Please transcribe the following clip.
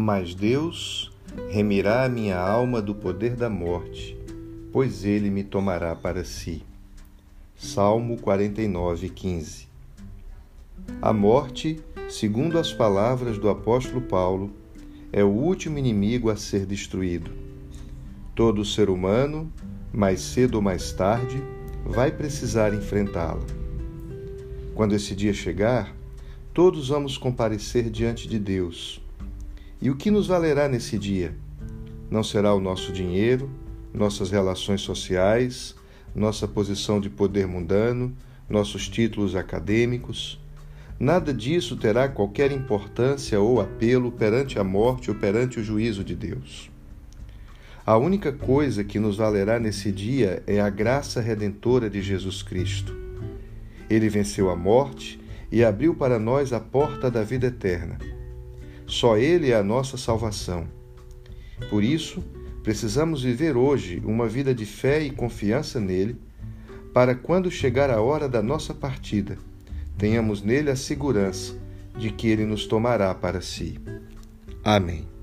Mas Deus remirá a minha alma do poder da morte, pois ele me tomará para si. Salmo 49, 15. A morte, segundo as palavras do apóstolo Paulo, é o último inimigo a ser destruído. Todo ser humano, mais cedo ou mais tarde, vai precisar enfrentá-la. Quando esse dia chegar, todos vamos comparecer diante de Deus. E o que nos valerá nesse dia? Não será o nosso dinheiro, nossas relações sociais, nossa posição de poder mundano, nossos títulos acadêmicos. Nada disso terá qualquer importância ou apelo perante a morte ou perante o juízo de Deus. A única coisa que nos valerá nesse dia é a graça redentora de Jesus Cristo ele venceu a morte e abriu para nós a porta da vida eterna. Só Ele é a nossa salvação. Por isso, precisamos viver hoje uma vida de fé e confiança nele, para quando chegar a hora da nossa partida, tenhamos nele a segurança de que ele nos tomará para si. Amém.